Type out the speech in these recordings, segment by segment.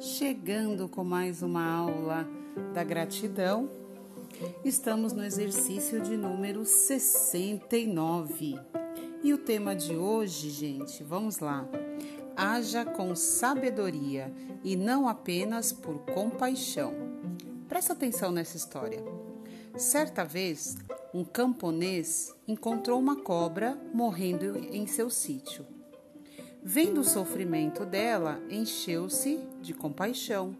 chegando com mais uma aula da gratidão. Estamos no exercício de número 69. E o tema de hoje, gente, vamos lá. Haja com sabedoria e não apenas por compaixão. Presta atenção nessa história. Certa vez, um camponês encontrou uma cobra morrendo em seu sítio. Vendo o sofrimento dela, encheu-se de compaixão.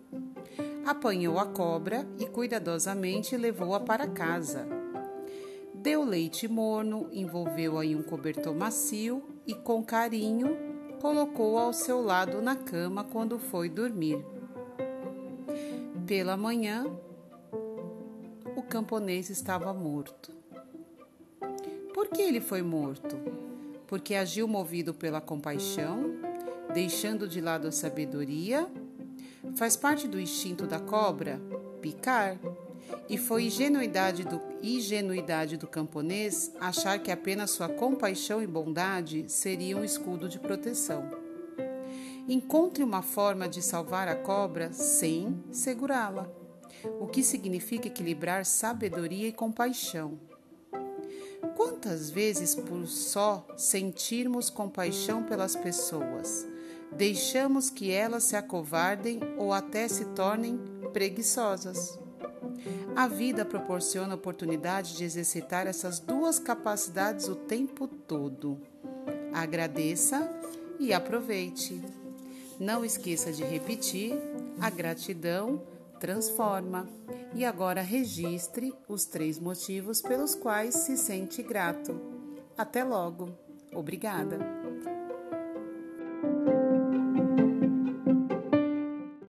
Apanhou a cobra e cuidadosamente levou-a para casa. Deu leite morno, envolveu-a em um cobertor macio e, com carinho, colocou-a ao seu lado na cama quando foi dormir. Pela manhã, o camponês estava morto. Por que ele foi morto? Porque agiu movido pela compaixão, deixando de lado a sabedoria. Faz parte do instinto da cobra picar. E foi ingenuidade do, ingenuidade do camponês achar que apenas sua compaixão e bondade seriam um escudo de proteção. Encontre uma forma de salvar a cobra sem segurá-la o que significa equilibrar sabedoria e compaixão. Quantas vezes, por só sentirmos compaixão pelas pessoas, deixamos que elas se acovardem ou até se tornem preguiçosas? A vida proporciona a oportunidade de exercitar essas duas capacidades o tempo todo. Agradeça e aproveite. Não esqueça de repetir a gratidão transforma. E agora registre os três motivos pelos quais se sente grato. Até logo. Obrigada.